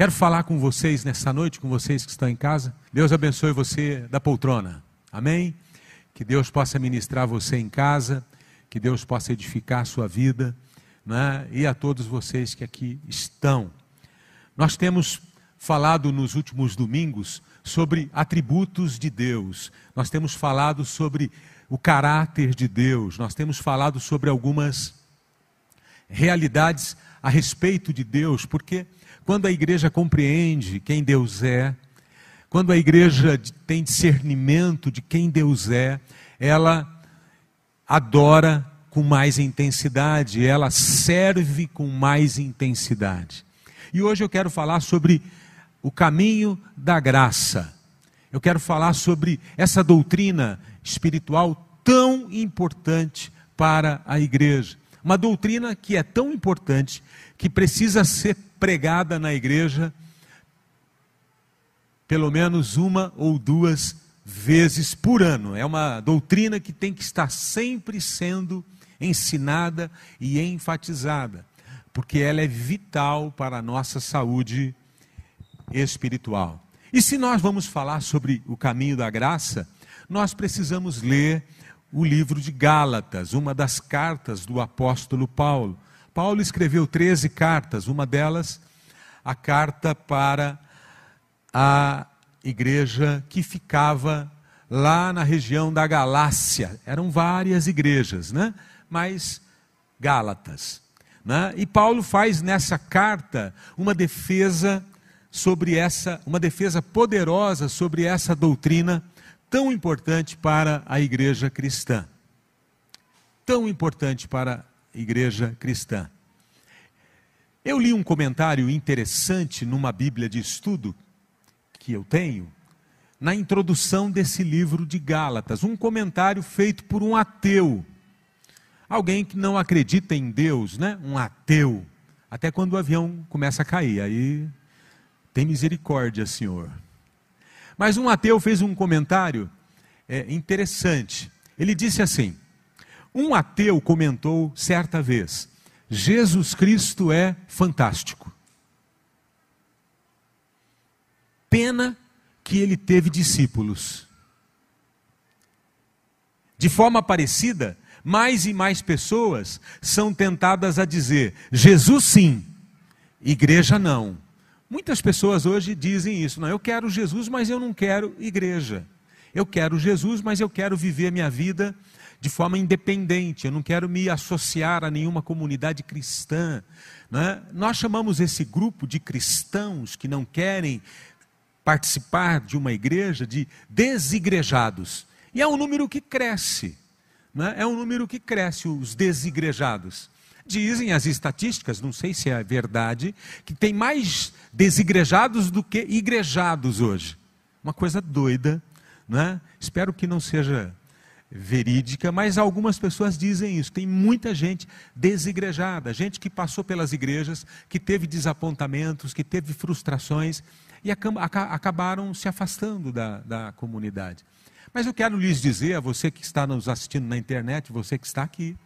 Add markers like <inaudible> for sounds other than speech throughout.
Quero falar com vocês nessa noite, com vocês que estão em casa. Deus abençoe você da poltrona. Amém? Que Deus possa ministrar você em casa, que Deus possa edificar a sua vida, né? e a todos vocês que aqui estão. Nós temos falado nos últimos domingos sobre atributos de Deus, nós temos falado sobre o caráter de Deus, nós temos falado sobre algumas realidades a respeito de Deus, porque quando a igreja compreende quem Deus é, quando a igreja tem discernimento de quem Deus é, ela adora com mais intensidade, ela serve com mais intensidade. E hoje eu quero falar sobre o caminho da graça. Eu quero falar sobre essa doutrina espiritual tão importante para a igreja. Uma doutrina que é tão importante que precisa ser pregada na igreja pelo menos uma ou duas vezes por ano. É uma doutrina que tem que estar sempre sendo ensinada e enfatizada, porque ela é vital para a nossa saúde espiritual. E se nós vamos falar sobre o caminho da graça, nós precisamos ler o livro de Gálatas, uma das cartas do apóstolo Paulo. Paulo escreveu 13 cartas, uma delas a carta para a igreja que ficava lá na região da Galácia. Eram várias igrejas, né? Mas Gálatas. Né? E Paulo faz nessa carta uma defesa sobre essa, uma defesa poderosa sobre essa doutrina tão importante para a igreja cristã. Tão importante para a igreja cristã. Eu li um comentário interessante numa Bíblia de estudo que eu tenho, na introdução desse livro de Gálatas, um comentário feito por um ateu. Alguém que não acredita em Deus, né? Um ateu. Até quando o avião começa a cair, aí tem misericórdia, Senhor. Mas um ateu fez um comentário é, interessante. Ele disse assim: Um ateu comentou certa vez: Jesus Cristo é fantástico. Pena que ele teve discípulos. De forma parecida, mais e mais pessoas são tentadas a dizer: Jesus sim, igreja não. Muitas pessoas hoje dizem isso, não, eu quero Jesus, mas eu não quero igreja. Eu quero Jesus, mas eu quero viver minha vida de forma independente, eu não quero me associar a nenhuma comunidade cristã. Né? Nós chamamos esse grupo de cristãos que não querem participar de uma igreja de desigrejados. E é um número que cresce. Né? É um número que cresce, os desigrejados. Dizem as estatísticas, não sei se é verdade, que tem mais desigrejados do que igrejados hoje. Uma coisa doida, né? Espero que não seja verídica, mas algumas pessoas dizem isso. Tem muita gente desigrejada, gente que passou pelas igrejas, que teve desapontamentos, que teve frustrações e acabaram se afastando da, da comunidade. Mas eu quero lhes dizer, a você que está nos assistindo na internet, você que está aqui,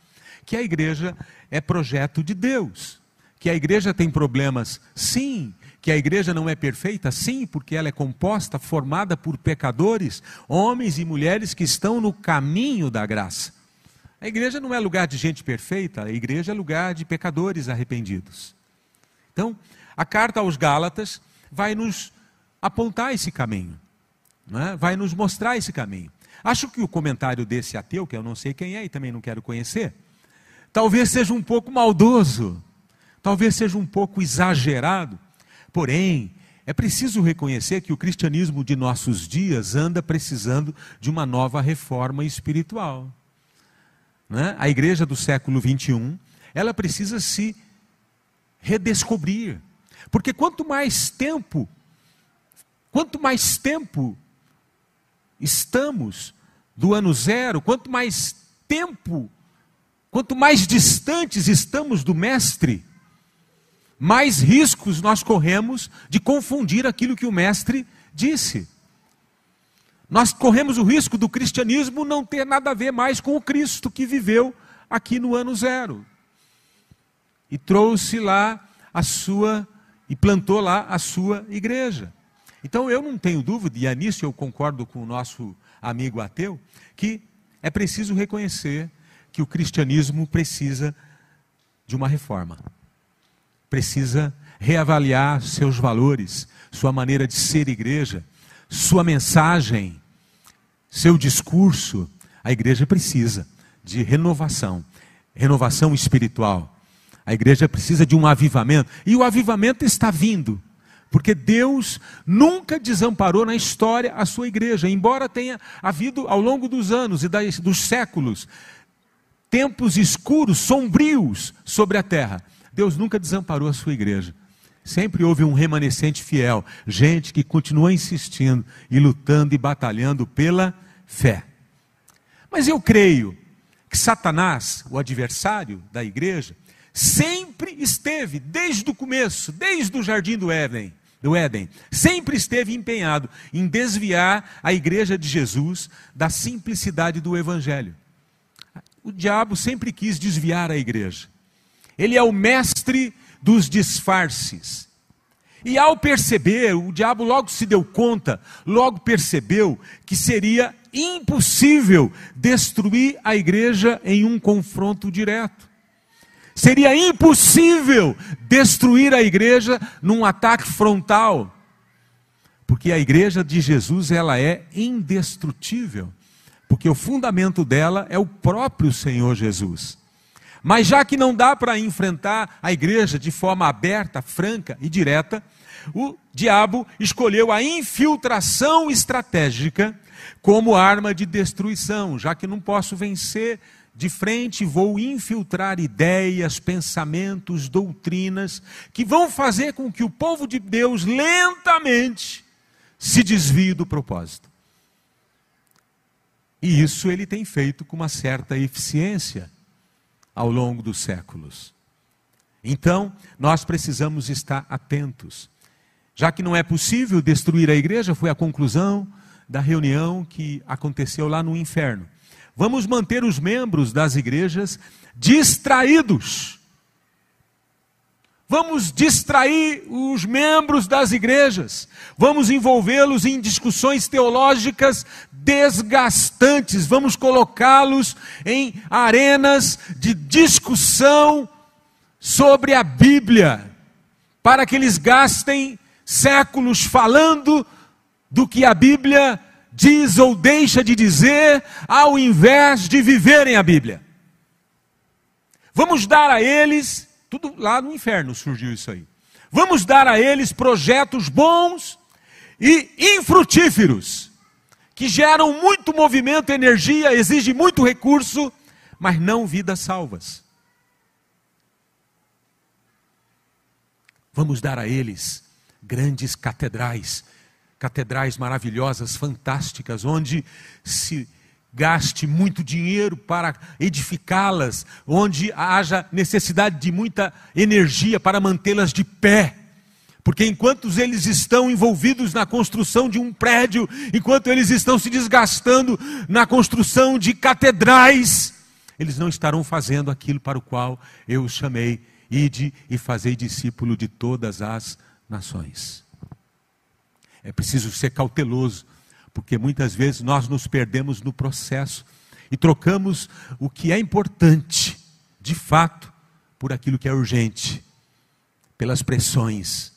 que a igreja é projeto de Deus. Que a igreja tem problemas, sim, que a igreja não é perfeita? Sim, porque ela é composta, formada por pecadores, homens e mulheres que estão no caminho da graça. A igreja não é lugar de gente perfeita, a igreja é lugar de pecadores arrependidos. Então, a carta aos Gálatas vai nos apontar esse caminho, é? vai nos mostrar esse caminho. Acho que o comentário desse ateu, que eu não sei quem é e também não quero conhecer, talvez seja um pouco maldoso, talvez seja um pouco exagerado, Porém, é preciso reconhecer que o cristianismo de nossos dias anda precisando de uma nova reforma espiritual. Né? A igreja do século 21, ela precisa se redescobrir. Porque quanto mais tempo, quanto mais tempo estamos do ano zero, quanto mais tempo, quanto mais distantes estamos do Mestre, mais riscos nós corremos de confundir aquilo que o Mestre disse. Nós corremos o risco do cristianismo não ter nada a ver mais com o Cristo que viveu aqui no ano zero. E trouxe lá a sua e plantou lá a sua igreja. Então eu não tenho dúvida, e é nisso eu concordo com o nosso amigo ateu, que é preciso reconhecer que o cristianismo precisa de uma reforma. Precisa reavaliar seus valores, sua maneira de ser igreja, sua mensagem, seu discurso. A igreja precisa de renovação, renovação espiritual. A igreja precisa de um avivamento, e o avivamento está vindo. Porque Deus nunca desamparou na história a sua igreja, embora tenha havido ao longo dos anos e dos séculos tempos escuros, sombrios sobre a terra. Deus nunca desamparou a sua igreja. Sempre houve um remanescente fiel, gente que continua insistindo e lutando e batalhando pela fé. Mas eu creio que Satanás, o adversário da igreja, sempre esteve, desde o começo, desde o jardim do Éden, do Éden, sempre esteve empenhado em desviar a igreja de Jesus da simplicidade do evangelho. O diabo sempre quis desviar a igreja. Ele é o mestre dos disfarces. E ao perceber, o diabo logo se deu conta, logo percebeu que seria impossível destruir a igreja em um confronto direto. Seria impossível destruir a igreja num ataque frontal. Porque a igreja de Jesus, ela é indestrutível. Porque o fundamento dela é o próprio Senhor Jesus. Mas já que não dá para enfrentar a igreja de forma aberta, franca e direta, o diabo escolheu a infiltração estratégica como arma de destruição, já que não posso vencer de frente vou infiltrar ideias, pensamentos, doutrinas que vão fazer com que o povo de Deus lentamente se desvie do propósito. E isso ele tem feito com uma certa eficiência ao longo dos séculos. Então, nós precisamos estar atentos. Já que não é possível destruir a igreja, foi a conclusão da reunião que aconteceu lá no inferno. Vamos manter os membros das igrejas distraídos. Vamos distrair os membros das igrejas. Vamos envolvê-los em discussões teológicas desgastantes. Vamos colocá-los em arenas de discussão sobre a Bíblia, para que eles gastem séculos falando do que a Bíblia diz ou deixa de dizer, ao invés de viverem a Bíblia. Vamos dar a eles, tudo lá no inferno surgiu isso aí. Vamos dar a eles projetos bons e infrutíferos, que geram muito movimento, energia, exigem muito recurso, mas não vidas salvas. Vamos dar a eles grandes catedrais catedrais maravilhosas, fantásticas, onde se gaste muito dinheiro para edificá-las, onde haja necessidade de muita energia para mantê-las de pé. Porque enquanto eles estão envolvidos na construção de um prédio, enquanto eles estão se desgastando na construção de catedrais, eles não estarão fazendo aquilo para o qual eu os chamei, ide e fazei discípulo de todas as nações. É preciso ser cauteloso, porque muitas vezes nós nos perdemos no processo e trocamos o que é importante, de fato, por aquilo que é urgente, pelas pressões.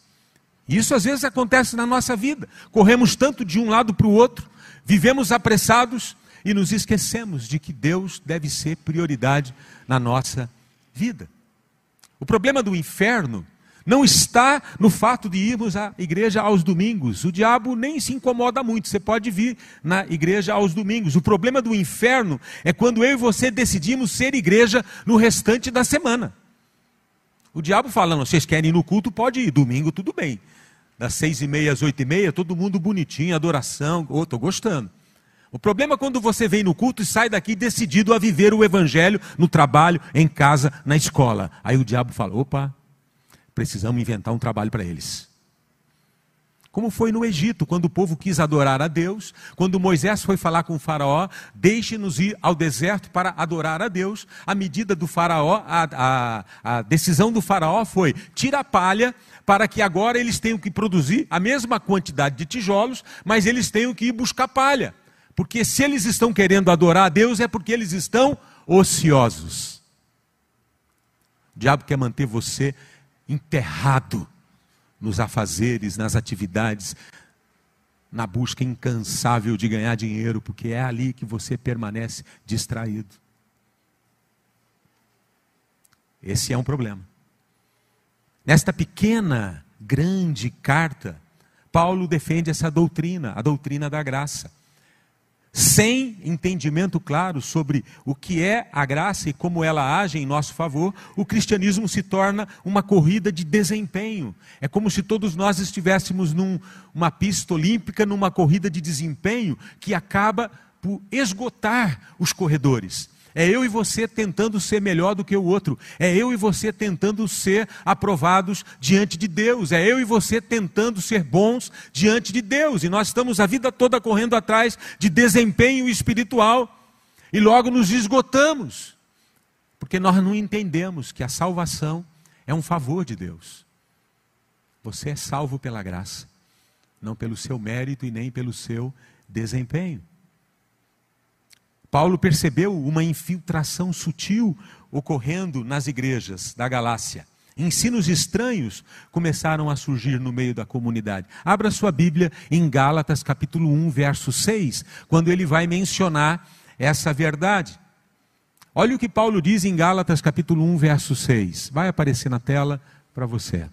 Isso às vezes acontece na nossa vida. Corremos tanto de um lado para o outro, vivemos apressados e nos esquecemos de que Deus deve ser prioridade na nossa vida. O problema do inferno não está no fato de irmos à igreja aos domingos. O diabo nem se incomoda muito. Você pode vir na igreja aos domingos. O problema do inferno é quando eu e você decidimos ser igreja no restante da semana. O diabo falando, vocês querem ir no culto, pode ir. Domingo, tudo bem. Das seis e meia às oito e meia, todo mundo bonitinho, adoração. Oh, estou gostando. O problema é quando você vem no culto e sai daqui decidido a viver o evangelho no trabalho, em casa, na escola. Aí o diabo fala: opa, precisamos inventar um trabalho para eles. como foi no Egito, quando o povo quis adorar a Deus, quando Moisés foi falar com o Faraó, deixe-nos ir ao deserto para adorar a Deus. A medida do Faraó, a, a, a decisão do Faraó foi: tira a palha, para que agora eles tenham que produzir a mesma quantidade de tijolos, mas eles tenham que ir buscar palha. Porque se eles estão querendo adorar a Deus, é porque eles estão ociosos. O diabo quer manter você enterrado nos afazeres, nas atividades, na busca incansável de ganhar dinheiro, porque é ali que você permanece distraído. Esse é um problema. Nesta pequena, grande carta, Paulo defende essa doutrina, a doutrina da graça sem entendimento claro sobre o que é a graça e como ela age em nosso favor, o cristianismo se torna uma corrida de desempenho. É como se todos nós estivéssemos numa pista olímpica, numa corrida de desempenho que acaba por esgotar os corredores. É eu e você tentando ser melhor do que o outro. É eu e você tentando ser aprovados diante de Deus. É eu e você tentando ser bons diante de Deus. E nós estamos a vida toda correndo atrás de desempenho espiritual. E logo nos esgotamos. Porque nós não entendemos que a salvação é um favor de Deus. Você é salvo pela graça, não pelo seu mérito e nem pelo seu desempenho. Paulo percebeu uma infiltração sutil ocorrendo nas igrejas da Galácia. Ensinos estranhos começaram a surgir no meio da comunidade. Abra sua Bíblia em Gálatas capítulo 1, verso 6, quando ele vai mencionar essa verdade. Olha o que Paulo diz em Gálatas capítulo 1, verso 6. Vai aparecer na tela para você.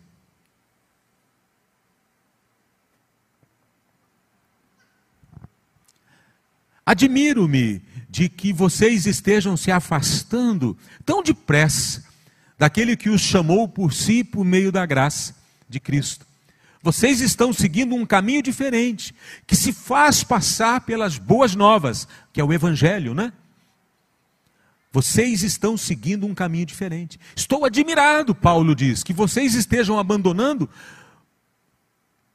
Admiro-me de que vocês estejam se afastando tão depressa daquele que os chamou por si por meio da graça de Cristo. Vocês estão seguindo um caminho diferente, que se faz passar pelas boas novas, que é o Evangelho, né? Vocês estão seguindo um caminho diferente. Estou admirado, Paulo diz, que vocês estejam abandonando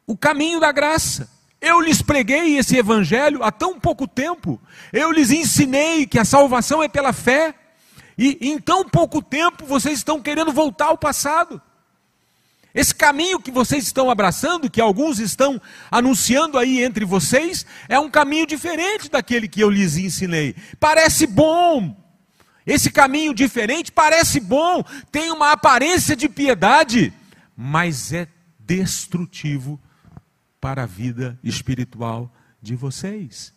o caminho da graça eu lhes preguei esse evangelho há tão pouco tempo. Eu lhes ensinei que a salvação é pela fé. E em tão pouco tempo vocês estão querendo voltar ao passado. Esse caminho que vocês estão abraçando, que alguns estão anunciando aí entre vocês, é um caminho diferente daquele que eu lhes ensinei. Parece bom. Esse caminho diferente parece bom, tem uma aparência de piedade, mas é destrutivo para a vida espiritual de vocês.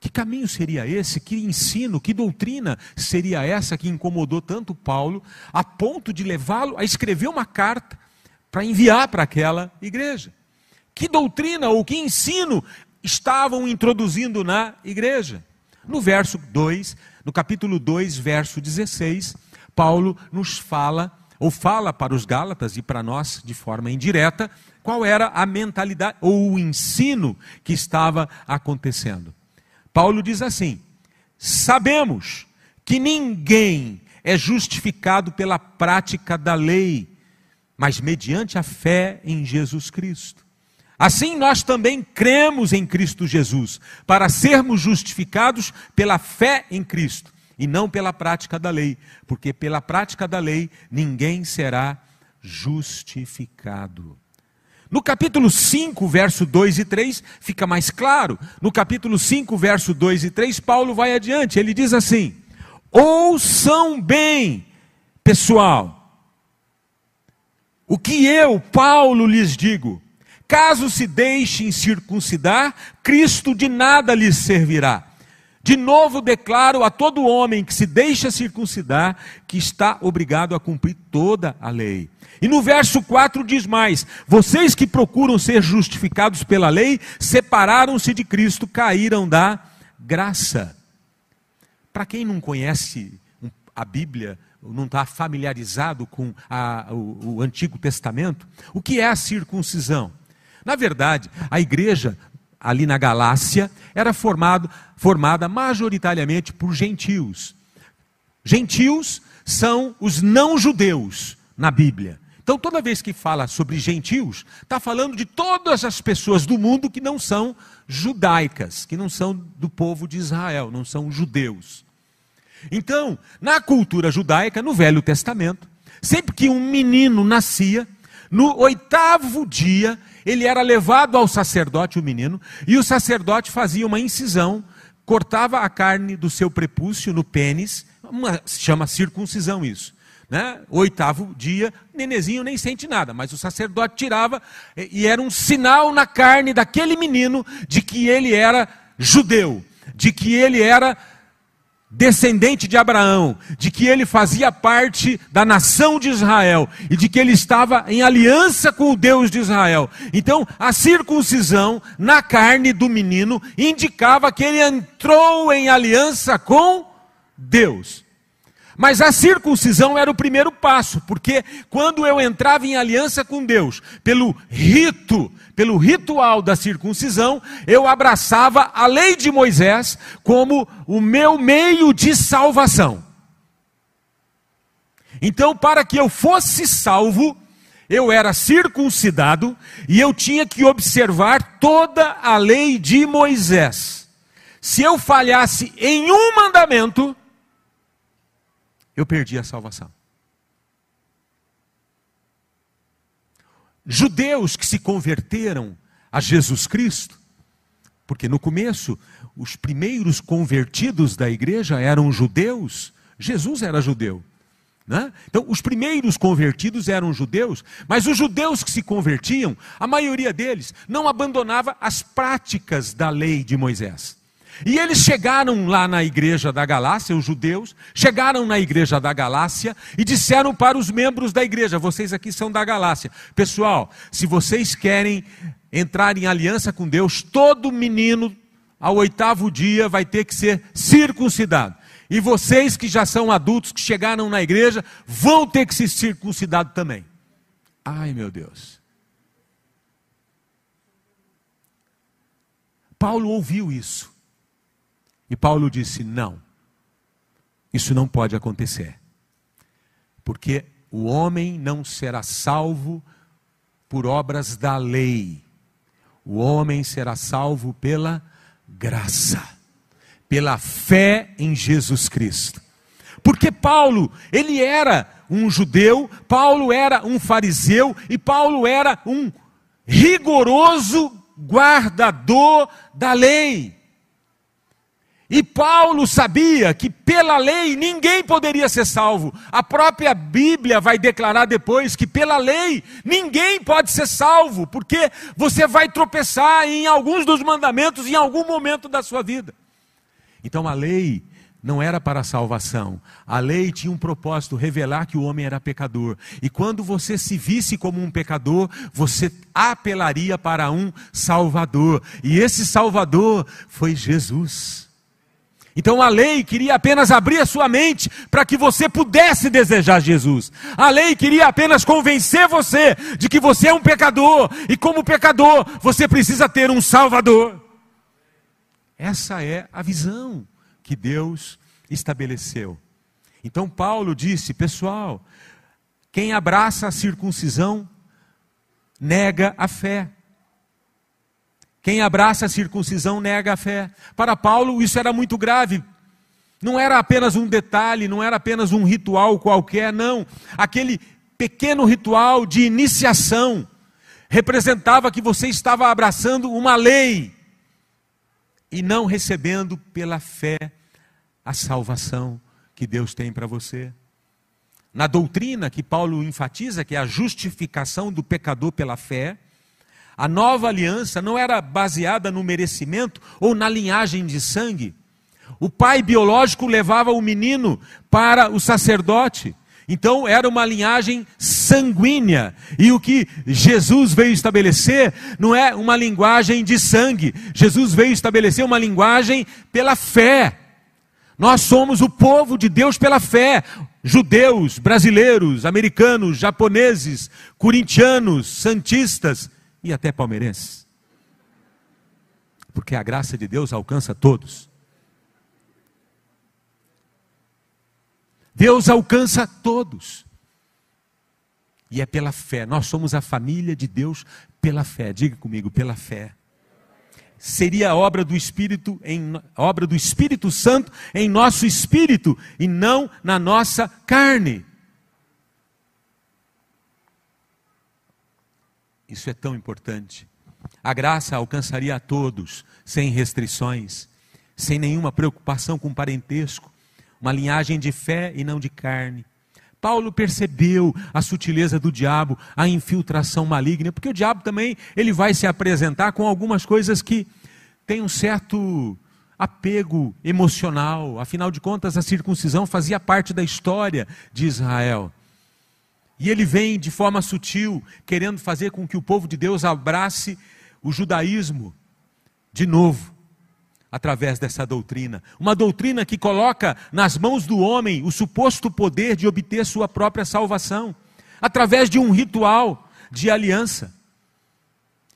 Que caminho seria esse? Que ensino, que doutrina seria essa que incomodou tanto Paulo, a ponto de levá-lo a escrever uma carta para enviar para aquela igreja? Que doutrina ou que ensino estavam introduzindo na igreja? No verso 2, no capítulo 2, verso 16, Paulo nos fala, ou fala para os Gálatas e para nós de forma indireta, qual era a mentalidade ou o ensino que estava acontecendo. Paulo diz assim: sabemos que ninguém é justificado pela prática da lei, mas mediante a fé em Jesus Cristo. Assim nós também cremos em Cristo Jesus, para sermos justificados pela fé em Cristo, e não pela prática da lei, porque pela prática da lei ninguém será justificado. No capítulo 5, verso 2 e 3, fica mais claro. No capítulo 5, verso 2 e 3, Paulo vai adiante. Ele diz assim: Ouçam bem, pessoal, o que eu, Paulo, lhes digo. Caso se deixem circuncidar, Cristo de nada lhes servirá. De novo declaro a todo homem que se deixa circuncidar que está obrigado a cumprir toda a lei. E no verso 4 diz mais: Vocês que procuram ser justificados pela lei, separaram-se de Cristo, caíram da graça. Para quem não conhece a Bíblia, não está familiarizado com a, o, o Antigo Testamento, o que é a circuncisão? Na verdade, a igreja ali na Galácia era formado, formada majoritariamente por gentios. Gentios são os não-judeus na Bíblia. Então, toda vez que fala sobre gentios, está falando de todas as pessoas do mundo que não são judaicas, que não são do povo de Israel, não são judeus. Então, na cultura judaica, no Velho Testamento, sempre que um menino nascia, no oitavo dia, ele era levado ao sacerdote, o menino, e o sacerdote fazia uma incisão, cortava a carne do seu prepúcio no pênis, uma, se chama circuncisão isso. Né? Oitavo dia, nenezinho nem sente nada, mas o sacerdote tirava e era um sinal na carne daquele menino de que ele era judeu, de que ele era descendente de Abraão, de que ele fazia parte da nação de Israel e de que ele estava em aliança com o Deus de Israel. Então, a circuncisão na carne do menino indicava que ele entrou em aliança com Deus. Mas a circuncisão era o primeiro passo, porque quando eu entrava em aliança com Deus, pelo rito, pelo ritual da circuncisão, eu abraçava a lei de Moisés como o meu meio de salvação. Então, para que eu fosse salvo, eu era circuncidado e eu tinha que observar toda a lei de Moisés. Se eu falhasse em um mandamento, eu perdi a salvação. Judeus que se converteram a Jesus Cristo, porque no começo os primeiros convertidos da igreja eram judeus, Jesus era judeu. Né? Então, os primeiros convertidos eram judeus, mas os judeus que se convertiam, a maioria deles não abandonava as práticas da lei de Moisés. E eles chegaram lá na igreja da Galácia, os judeus, chegaram na igreja da Galácia e disseram para os membros da igreja: vocês aqui são da Galácia. Pessoal, se vocês querem entrar em aliança com Deus, todo menino ao oitavo dia vai ter que ser circuncidado. E vocês que já são adultos, que chegaram na igreja, vão ter que ser circuncidados também. Ai meu Deus. Paulo ouviu isso. E Paulo disse: não, isso não pode acontecer, porque o homem não será salvo por obras da lei, o homem será salvo pela graça, pela fé em Jesus Cristo. Porque Paulo, ele era um judeu, Paulo era um fariseu e Paulo era um rigoroso guardador da lei. E Paulo sabia que pela lei ninguém poderia ser salvo. A própria Bíblia vai declarar depois que pela lei ninguém pode ser salvo, porque você vai tropeçar em alguns dos mandamentos em algum momento da sua vida. Então a lei não era para a salvação. A lei tinha um propósito, revelar que o homem era pecador. E quando você se visse como um pecador, você apelaria para um Salvador. E esse Salvador foi Jesus. Então a lei queria apenas abrir a sua mente para que você pudesse desejar Jesus. A lei queria apenas convencer você de que você é um pecador e, como pecador, você precisa ter um Salvador. Essa é a visão que Deus estabeleceu. Então Paulo disse: pessoal, quem abraça a circuncisão nega a fé. Quem abraça a circuncisão nega a fé. Para Paulo, isso era muito grave. Não era apenas um detalhe, não era apenas um ritual qualquer, não. Aquele pequeno ritual de iniciação representava que você estava abraçando uma lei e não recebendo pela fé a salvação que Deus tem para você. Na doutrina que Paulo enfatiza, que é a justificação do pecador pela fé, a nova aliança não era baseada no merecimento ou na linhagem de sangue. O pai biológico levava o menino para o sacerdote. Então era uma linhagem sanguínea. E o que Jesus veio estabelecer não é uma linguagem de sangue. Jesus veio estabelecer uma linguagem pela fé. Nós somos o povo de Deus pela fé. Judeus, brasileiros, americanos, japoneses, corintianos, santistas e até palmeirenses. Porque a graça de Deus alcança todos. Deus alcança todos. E é pela fé. Nós somos a família de Deus pela fé. Diga comigo, pela fé. Seria a obra do Espírito em obra do Espírito Santo em nosso espírito e não na nossa carne. Isso é tão importante. A graça alcançaria a todos, sem restrições, sem nenhuma preocupação com parentesco, uma linhagem de fé e não de carne. Paulo percebeu a sutileza do diabo, a infiltração maligna, porque o diabo também ele vai se apresentar com algumas coisas que têm um certo apego emocional. Afinal de contas, a circuncisão fazia parte da história de Israel. E ele vem de forma sutil, querendo fazer com que o povo de Deus abrace o judaísmo de novo, através dessa doutrina. Uma doutrina que coloca nas mãos do homem o suposto poder de obter sua própria salvação, através de um ritual de aliança.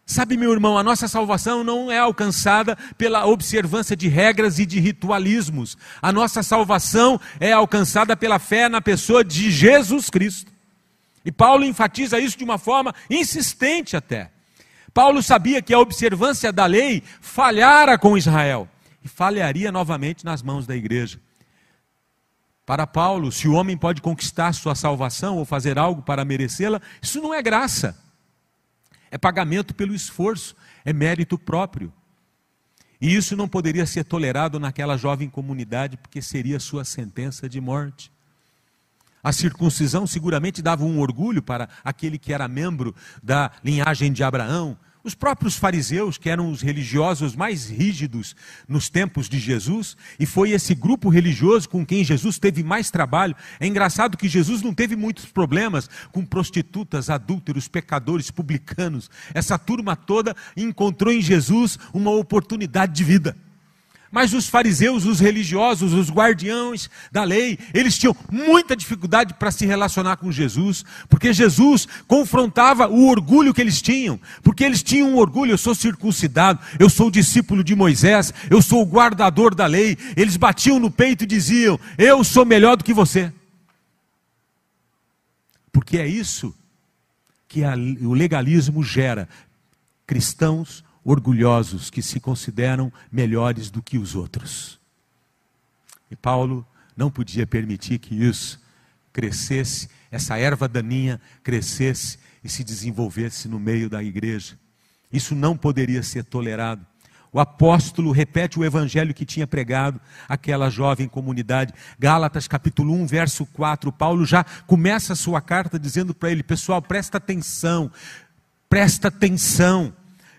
Sabe, meu irmão, a nossa salvação não é alcançada pela observância de regras e de ritualismos. A nossa salvação é alcançada pela fé na pessoa de Jesus Cristo. E Paulo enfatiza isso de uma forma insistente até. Paulo sabia que a observância da lei falhara com Israel e falharia novamente nas mãos da igreja. Para Paulo, se o homem pode conquistar sua salvação ou fazer algo para merecê-la, isso não é graça. É pagamento pelo esforço, é mérito próprio. E isso não poderia ser tolerado naquela jovem comunidade, porque seria sua sentença de morte. A circuncisão seguramente dava um orgulho para aquele que era membro da linhagem de Abraão. Os próprios fariseus, que eram os religiosos mais rígidos nos tempos de Jesus, e foi esse grupo religioso com quem Jesus teve mais trabalho. É engraçado que Jesus não teve muitos problemas com prostitutas, adúlteros, pecadores, publicanos. Essa turma toda encontrou em Jesus uma oportunidade de vida. Mas os fariseus, os religiosos, os guardiões da lei, eles tinham muita dificuldade para se relacionar com Jesus, porque Jesus confrontava o orgulho que eles tinham, porque eles tinham um orgulho: eu sou circuncidado, eu sou discípulo de Moisés, eu sou o guardador da lei. Eles batiam no peito e diziam: eu sou melhor do que você. Porque é isso que a, o legalismo gera cristãos orgulhosos que se consideram melhores do que os outros. E Paulo não podia permitir que isso crescesse, essa erva daninha crescesse e se desenvolvesse no meio da igreja. Isso não poderia ser tolerado. O apóstolo repete o evangelho que tinha pregado aquela jovem comunidade. Gálatas capítulo 1, verso 4. Paulo já começa a sua carta dizendo para ele: pessoal, presta atenção, presta atenção.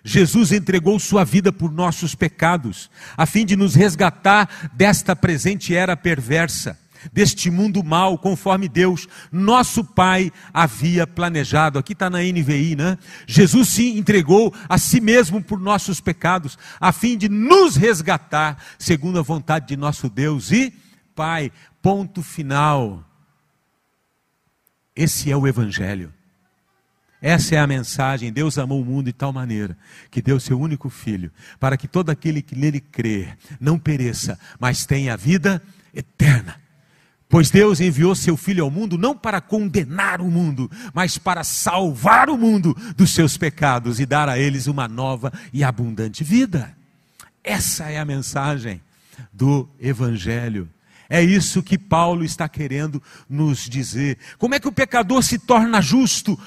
Jesus entregou sua vida por nossos pecados, a fim de nos resgatar desta presente era perversa, deste mundo mal, conforme Deus, nosso Pai, havia planejado. Aqui está na NVI, né? Jesus se entregou a si mesmo por nossos pecados, a fim de nos resgatar, segundo a vontade de nosso Deus e Pai. Ponto final. Esse é o Evangelho. Essa é a mensagem. Deus amou o mundo de tal maneira que deu seu único filho, para que todo aquele que nele crer não pereça, mas tenha vida eterna. Pois Deus enviou seu filho ao mundo não para condenar o mundo, mas para salvar o mundo dos seus pecados e dar a eles uma nova e abundante vida. Essa é a mensagem do evangelho. É isso que Paulo está querendo nos dizer. Como é que o pecador se torna justo?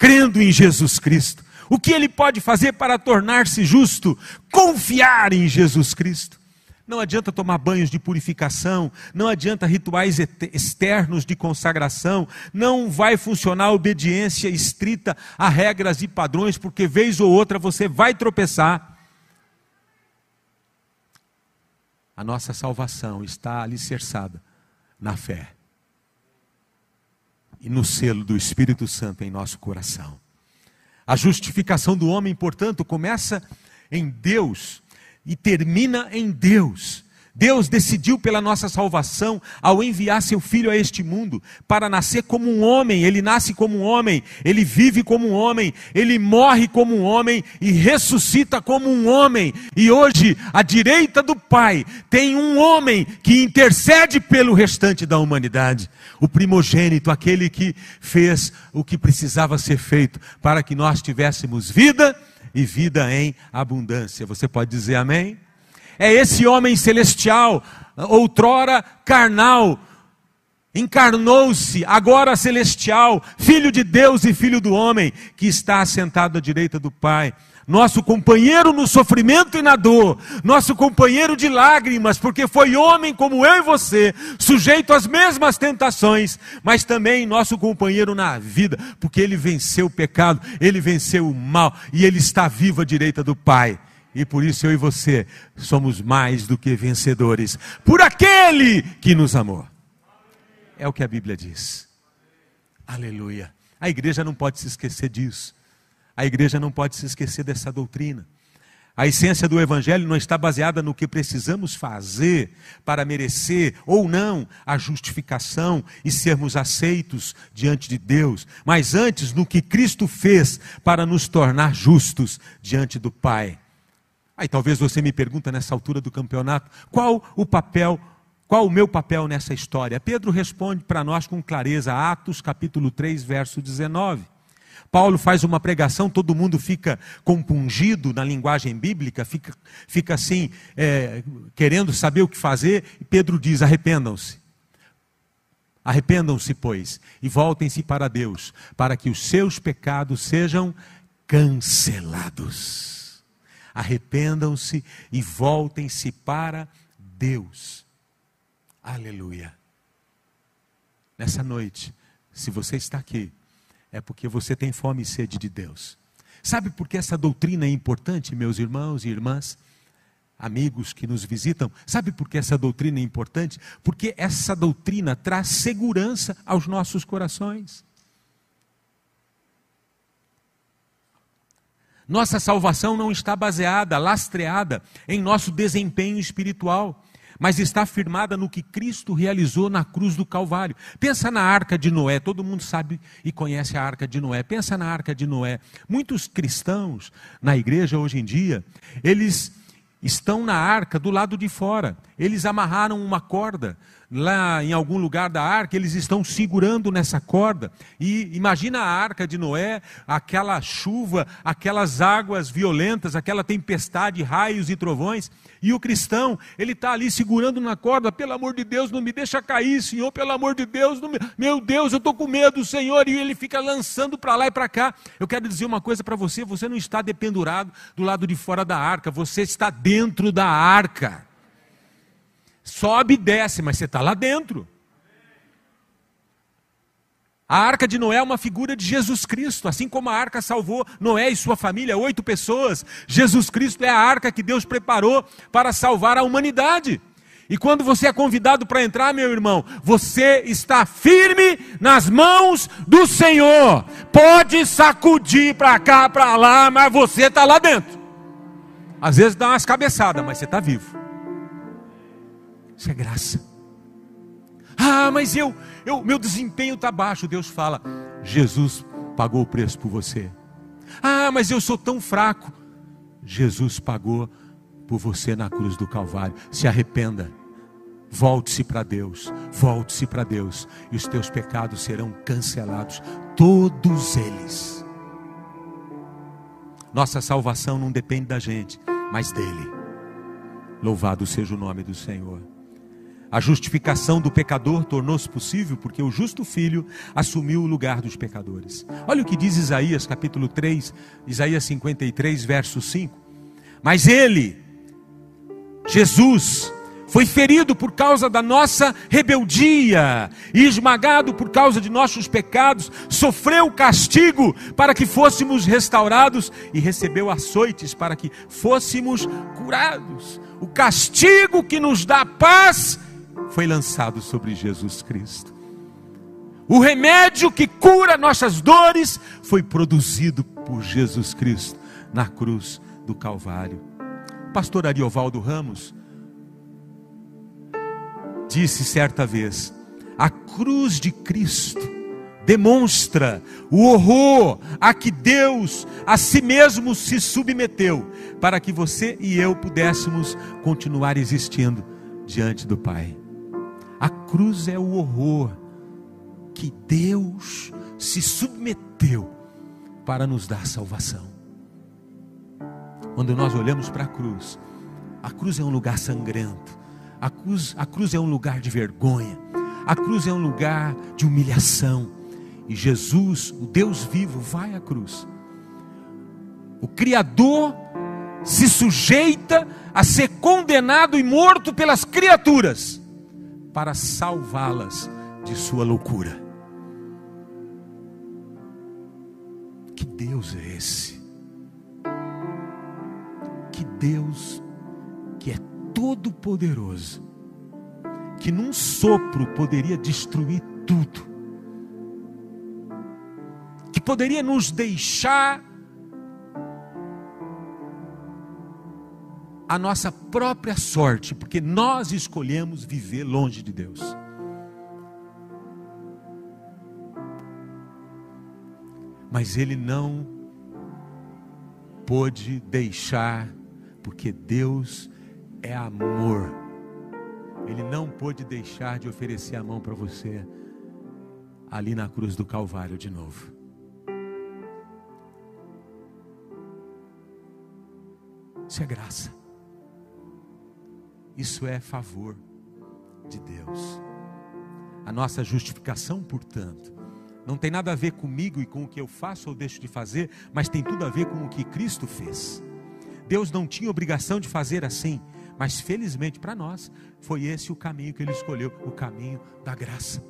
Crendo em Jesus Cristo. O que ele pode fazer para tornar-se justo? Confiar em Jesus Cristo. Não adianta tomar banhos de purificação, não adianta rituais externos de consagração, não vai funcionar a obediência estrita a regras e padrões, porque vez ou outra você vai tropeçar. A nossa salvação está alicerçada na fé e no selo do Espírito Santo em nosso coração. A justificação do homem, portanto, começa em Deus e termina em Deus. Deus decidiu pela nossa salvação ao enviar seu filho a este mundo para nascer como um homem. Ele nasce como um homem, ele vive como um homem, ele morre como um homem e ressuscita como um homem. E hoje, à direita do Pai, tem um homem que intercede pelo restante da humanidade. O primogênito, aquele que fez o que precisava ser feito para que nós tivéssemos vida e vida em abundância. Você pode dizer amém? É esse homem celestial, outrora carnal, encarnou-se, agora celestial, filho de Deus e filho do homem, que está assentado à direita do Pai nosso companheiro no sofrimento e na dor, nosso companheiro de lágrimas, porque foi homem como eu e você, sujeito às mesmas tentações, mas também nosso companheiro na vida, porque ele venceu o pecado, ele venceu o mal e ele está vivo à direita do Pai. E por isso eu e você somos mais do que vencedores, por aquele que nos amou. É o que a Bíblia diz. Aleluia. A igreja não pode se esquecer disso. A igreja não pode se esquecer dessa doutrina. A essência do Evangelho não está baseada no que precisamos fazer para merecer ou não a justificação e sermos aceitos diante de Deus, mas antes no que Cristo fez para nos tornar justos diante do Pai. Aí talvez você me pergunta nessa altura do campeonato, qual o papel, qual o meu papel nessa história? Pedro responde para nós com clareza, Atos capítulo 3, verso 19. Paulo faz uma pregação, todo mundo fica compungido na linguagem bíblica, fica, fica assim, é, querendo saber o que fazer, e Pedro diz: arrependam-se. Arrependam-se, pois, e voltem-se para Deus, para que os seus pecados sejam cancelados. Arrependam-se e voltem-se para Deus. Aleluia. Nessa noite, se você está aqui, é porque você tem fome e sede de Deus. Sabe por que essa doutrina é importante, meus irmãos e irmãs? Amigos que nos visitam, sabe por que essa doutrina é importante? Porque essa doutrina traz segurança aos nossos corações. Nossa salvação não está baseada, lastreada em nosso desempenho espiritual mas está firmada no que Cristo realizou na cruz do Calvário. Pensa na arca de Noé, todo mundo sabe e conhece a arca de Noé. Pensa na arca de Noé. Muitos cristãos na igreja hoje em dia, eles estão na arca do lado de fora. Eles amarraram uma corda lá em algum lugar da arca, eles estão segurando nessa corda. E imagina a arca de Noé, aquela chuva, aquelas águas violentas, aquela tempestade, raios e trovões. E o cristão, ele está ali segurando na corda, pelo amor de Deus, não me deixa cair, Senhor, pelo amor de Deus, me... meu Deus, eu estou com medo, Senhor, e ele fica lançando para lá e para cá. Eu quero dizer uma coisa para você: você não está dependurado do lado de fora da arca, você está dentro da arca. Sobe e desce, mas você está lá dentro. A arca de Noé é uma figura de Jesus Cristo, assim como a arca salvou Noé e sua família, oito pessoas. Jesus Cristo é a arca que Deus preparou para salvar a humanidade. E quando você é convidado para entrar, meu irmão, você está firme nas mãos do Senhor. Pode sacudir para cá, para lá, mas você está lá dentro. Às vezes dá umas cabeçadas, mas você está vivo. Isso é graça. Ah, mas eu, eu meu desempenho está baixo. Deus fala: Jesus pagou o preço por você. Ah, mas eu sou tão fraco. Jesus pagou por você na cruz do Calvário. Se arrependa. Volte-se para Deus, volte-se para Deus, e os teus pecados serão cancelados, todos eles. Nossa salvação não depende da gente, mas dele. Louvado seja o nome do Senhor. A justificação do pecador tornou-se possível porque o justo filho assumiu o lugar dos pecadores. Olha o que diz Isaías capítulo 3, Isaías 53, verso 5. Mas ele, Jesus, foi ferido por causa da nossa rebeldia e esmagado por causa de nossos pecados, sofreu castigo para que fôssemos restaurados e recebeu açoites para que fôssemos curados. O castigo que nos dá paz foi lançado sobre Jesus Cristo. O remédio que cura nossas dores foi produzido por Jesus Cristo na cruz do Calvário. Pastor Ariovaldo Ramos disse certa vez: a cruz de Cristo demonstra o horror a que Deus a si mesmo se submeteu, para que você e eu pudéssemos continuar existindo diante do Pai. A cruz é o horror que Deus se submeteu para nos dar salvação. Quando nós olhamos para a cruz, a cruz é um lugar sangrento, a cruz, a cruz é um lugar de vergonha, a cruz é um lugar de humilhação. E Jesus, o Deus vivo, vai à cruz. O Criador se sujeita a ser condenado e morto pelas criaturas para salvá-las de sua loucura. Que Deus é esse? Que Deus que é todo poderoso, que num sopro poderia destruir tudo, que poderia nos deixar a nossa própria sorte, porque nós escolhemos viver longe de Deus. Mas ele não pôde deixar, porque Deus é amor. Ele não pôde deixar de oferecer a mão para você ali na cruz do Calvário de novo. Isso é graça. Isso é favor de Deus. A nossa justificação, portanto, não tem nada a ver comigo e com o que eu faço ou deixo de fazer, mas tem tudo a ver com o que Cristo fez. Deus não tinha obrigação de fazer assim, mas felizmente para nós foi esse o caminho que Ele escolheu o caminho da graça.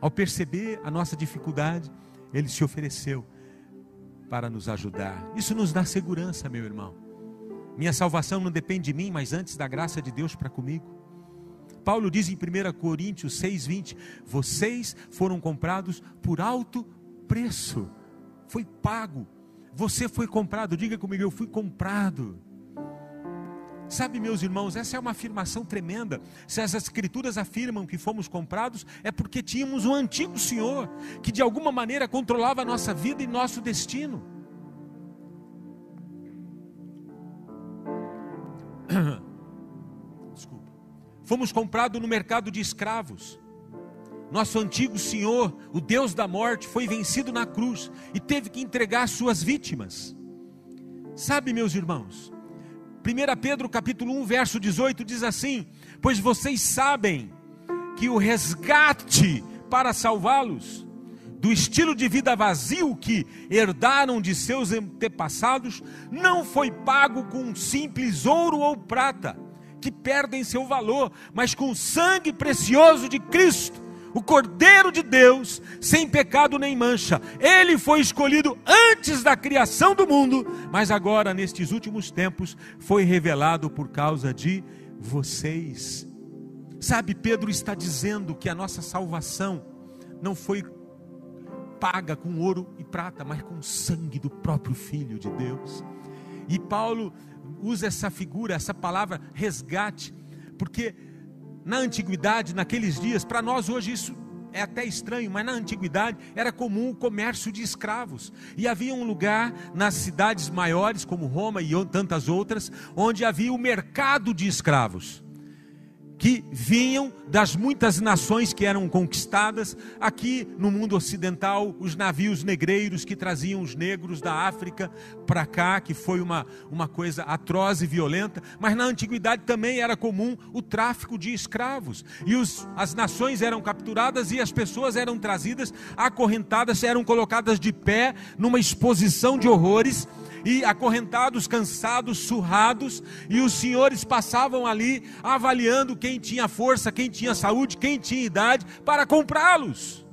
Ao perceber a nossa dificuldade, Ele se ofereceu para nos ajudar. Isso nos dá segurança, meu irmão. Minha salvação não depende de mim, mas antes da graça de Deus para comigo. Paulo diz em 1 Coríntios 6,20: Vocês foram comprados por alto preço, foi pago. Você foi comprado, diga comigo, eu fui comprado. Sabe, meus irmãos, essa é uma afirmação tremenda. Se as escrituras afirmam que fomos comprados, é porque tínhamos um antigo Senhor que de alguma maneira controlava a nossa vida e nosso destino. Fomos comprados no mercado de escravos. Nosso antigo Senhor, o Deus da morte, foi vencido na cruz e teve que entregar suas vítimas. Sabe, meus irmãos, 1 Pedro capítulo 1, verso 18 diz assim: Pois vocês sabem que o resgate para salvá-los do estilo de vida vazio que herdaram de seus antepassados, não foi pago com simples ouro ou prata, que perdem seu valor, mas com o sangue precioso de Cristo, o Cordeiro de Deus, sem pecado nem mancha. Ele foi escolhido antes da criação do mundo, mas agora, nestes últimos tempos, foi revelado por causa de vocês. Sabe, Pedro está dizendo que a nossa salvação não foi paga com ouro e prata, mas com o sangue do próprio Filho de Deus. E Paulo usa essa figura, essa palavra resgate, porque na antiguidade, naqueles dias, para nós hoje isso é até estranho, mas na antiguidade era comum o comércio de escravos. E havia um lugar nas cidades maiores, como Roma e tantas outras, onde havia o mercado de escravos que vinham das muitas nações que eram conquistadas. Aqui no mundo ocidental, os navios negreiros que traziam os negros da África para cá, que foi uma, uma coisa atroz e violenta. Mas na antiguidade também era comum o tráfico de escravos. E os, as nações eram capturadas e as pessoas eram trazidas, acorrentadas, eram colocadas de pé numa exposição de horrores e acorrentados, cansados, surrados, e os senhores passavam ali avaliando quem tinha força, quem tinha saúde, quem tinha idade para comprá-los.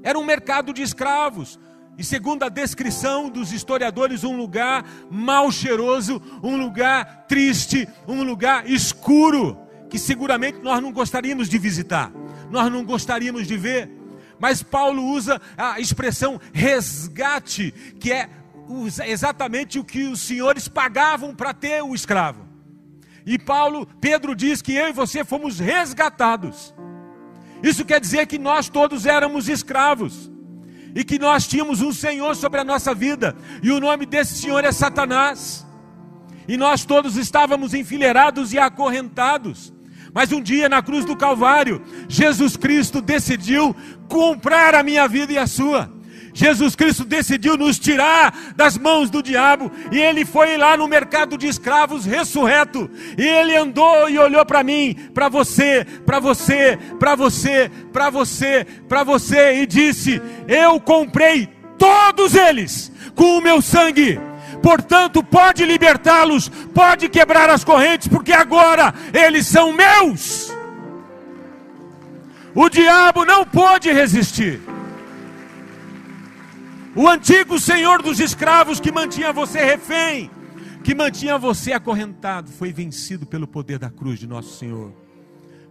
Era um mercado de escravos. E segundo a descrição dos historiadores, um lugar mal cheiroso, um lugar triste, um lugar escuro, que seguramente nós não gostaríamos de visitar, nós não gostaríamos de ver. Mas Paulo usa a expressão resgate, que é exatamente o que os senhores pagavam para ter o escravo. E Paulo, Pedro diz que eu e você fomos resgatados. Isso quer dizer que nós todos éramos escravos e que nós tínhamos um Senhor sobre a nossa vida, e o nome desse Senhor é Satanás. E nós todos estávamos enfileirados e acorrentados. Mas um dia na cruz do Calvário, Jesus Cristo decidiu comprar a minha vida e a sua. Jesus Cristo decidiu nos tirar das mãos do diabo, e ele foi lá no mercado de escravos ressurreto, e ele andou e olhou para mim, para você, para você, para você, para você, para você, e disse: Eu comprei todos eles com o meu sangue. Portanto, pode libertá-los, pode quebrar as correntes, porque agora eles são meus. O diabo não pôde resistir. O antigo senhor dos escravos que mantinha você refém, que mantinha você acorrentado, foi vencido pelo poder da cruz de nosso Senhor.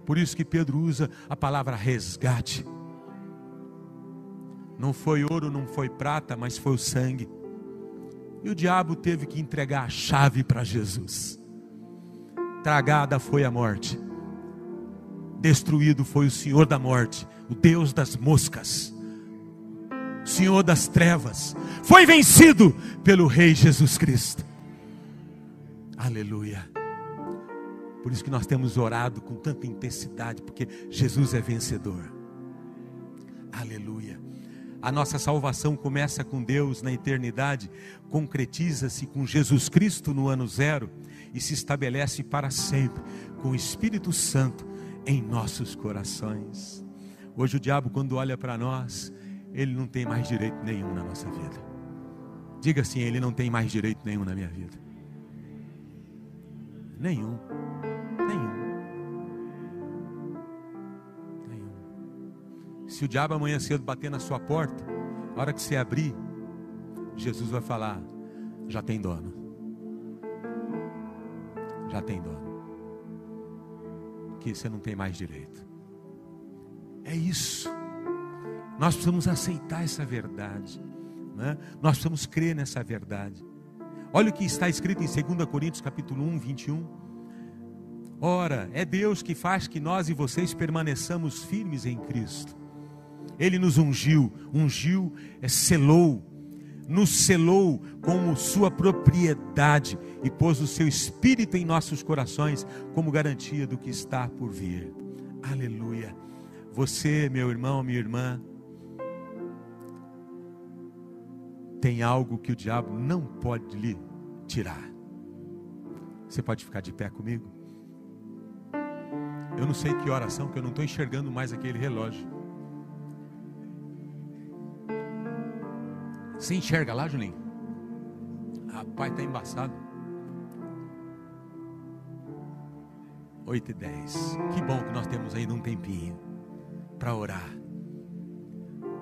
Por isso que Pedro usa a palavra resgate. Não foi ouro, não foi prata, mas foi o sangue. E o diabo teve que entregar a chave para Jesus. Tragada foi a morte. Destruído foi o Senhor da morte, o Deus das moscas. Senhor das trevas, foi vencido pelo Rei Jesus Cristo. Aleluia. Por isso que nós temos orado com tanta intensidade, porque Jesus é vencedor. Aleluia. A nossa salvação começa com Deus na eternidade, concretiza-se com Jesus Cristo no ano zero e se estabelece para sempre com o Espírito Santo em nossos corações. Hoje o diabo, quando olha para nós, ele não tem mais direito nenhum na nossa vida. Diga assim: ele não tem mais direito nenhum na minha vida. Nenhum. Se o diabo amanhã cedo bater na sua porta, a hora que você abrir, Jesus vai falar: já tem dono. Já tem dono. Que você não tem mais direito. É isso. Nós precisamos aceitar essa verdade. Né? Nós precisamos crer nessa verdade. Olha o que está escrito em 2 Coríntios capítulo 1, 21. Ora, é Deus que faz que nós e vocês permaneçamos firmes em Cristo. Ele nos ungiu, ungiu, é, selou, nos selou como sua propriedade e pôs o seu espírito em nossos corações como garantia do que está por vir. Aleluia. Você, meu irmão, minha irmã, tem algo que o diabo não pode lhe tirar. Você pode ficar de pé comigo? Eu não sei que oração, que eu não estou enxergando mais aquele relógio. Você enxerga lá, Julinho? Rapaz, está embaçado. 8 e 10. Que bom que nós temos ainda um tempinho para orar.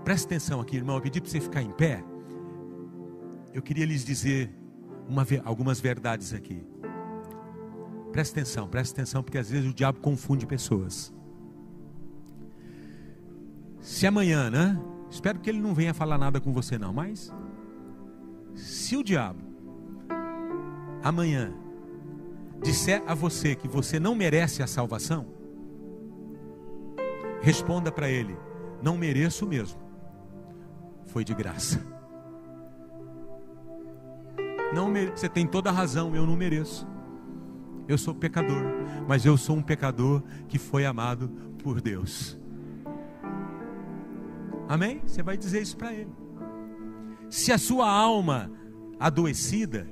Presta atenção aqui, irmão. Eu pedi para você ficar em pé eu queria lhes dizer uma, algumas verdades aqui. Presta atenção, presta atenção, porque às vezes o diabo confunde pessoas. Se amanhã, né? Espero que ele não venha falar nada com você, não, mas se o diabo amanhã disser a você que você não merece a salvação, responda para ele: não mereço mesmo, foi de graça. Não mere... Você tem toda a razão, eu não mereço. Eu sou pecador, mas eu sou um pecador que foi amado por Deus. Amém? Você vai dizer isso para ele. Se a sua alma adoecida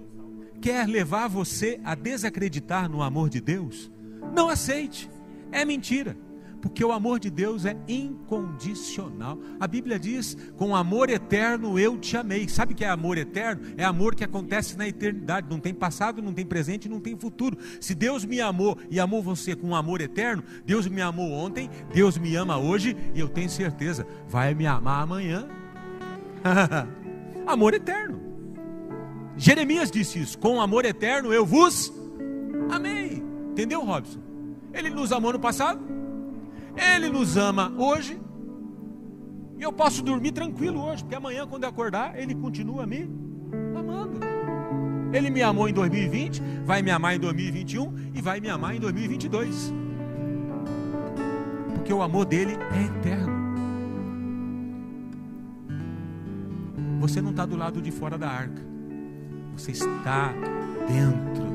quer levar você a desacreditar no amor de Deus, não aceite. É mentira porque o amor de Deus é incondicional. A Bíblia diz: com amor eterno eu te amei. Sabe o que é amor eterno? É amor que acontece na eternidade. Não tem passado, não tem presente, não tem futuro. Se Deus me amou e amou você com amor eterno, Deus me amou ontem, Deus me ama hoje e eu tenho certeza, vai me amar amanhã. <laughs> amor eterno. Jeremias disse isso: com amor eterno eu vos amei. Entendeu, Robson? Ele nos amou no passado, ele nos ama hoje. E eu posso dormir tranquilo hoje, porque amanhã, quando eu acordar, Ele continua me amando. Ele me amou em 2020, vai me amar em 2021 e vai me amar em 2022. Porque o amor dele é eterno. Você não está do lado de fora da arca, você está dentro.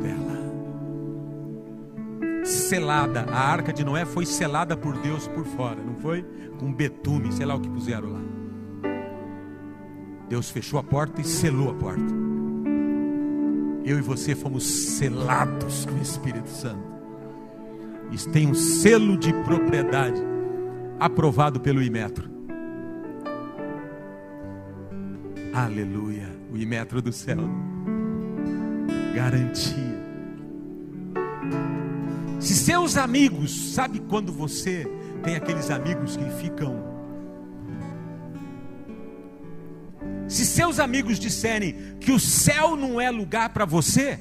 Selada. A arca de Noé foi selada por Deus por fora, não foi? Com betume, sei lá o que puseram lá. Deus fechou a porta e selou a porta. Eu e você fomos selados com o Espírito Santo. Isso tem um selo de propriedade aprovado pelo Imetro. Aleluia. O Imetro do céu. Garantia. Se seus amigos, sabe quando você tem aqueles amigos que ficam. Se seus amigos disserem que o céu não é lugar para você,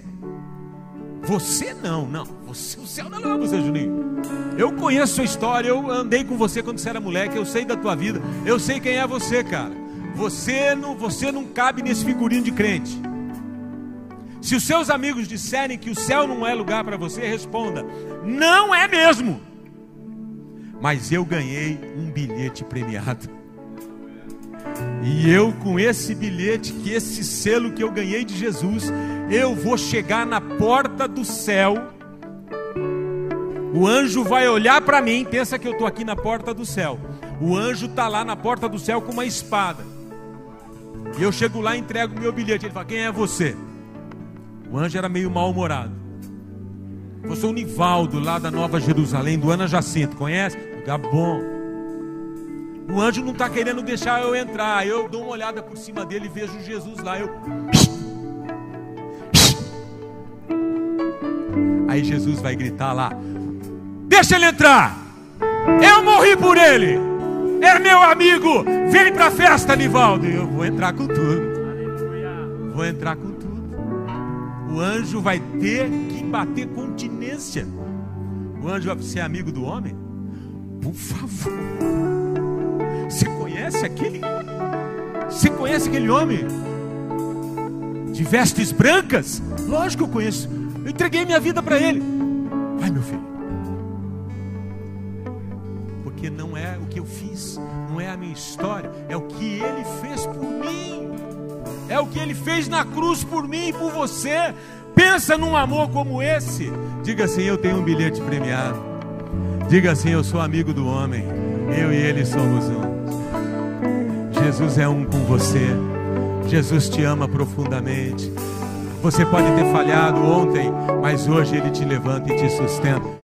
você não, não. Você, o céu não é lugar para você, Juninho. Eu conheço sua história, eu andei com você quando você era moleque, eu sei da tua vida, eu sei quem é você, cara. Você não, você não cabe nesse figurino de crente. Se os seus amigos disserem que o céu não é lugar para você, responda: não é mesmo. Mas eu ganhei um bilhete premiado. E eu, com esse bilhete, que esse selo que eu ganhei de Jesus, eu vou chegar na porta do céu. O anjo vai olhar para mim, pensa que eu estou aqui na porta do céu. O anjo está lá na porta do céu com uma espada. E eu chego lá e entrego meu bilhete. Ele fala: Quem é você? O anjo era meio mal-humorado. Sou o Nivaldo, lá da Nova Jerusalém, do Ana Jacinto, conhece? Gabon. O anjo não está querendo deixar eu entrar. Eu dou uma olhada por cima dele e vejo Jesus lá. Eu. Aí Jesus vai gritar lá: Deixa ele entrar. Eu morri por ele. É meu amigo. Vem para a festa, Nivaldo. Eu vou entrar com tudo. Vou entrar com. O anjo vai ter que bater continência. O anjo vai ser amigo do homem? Por favor. Você conhece aquele? Você conhece aquele homem? De vestes brancas? Lógico que eu conheço. Eu entreguei minha vida para ele. Vai, meu filho. Porque não é o que eu fiz, não é a minha história, é o que ele fez por mim. É o que ele fez na cruz por mim e por você. Pensa num amor como esse. Diga assim: Eu tenho um bilhete premiado. Diga assim: Eu sou amigo do homem. Eu e ele somos um. Jesus é um com você. Jesus te ama profundamente. Você pode ter falhado ontem, mas hoje ele te levanta e te sustenta.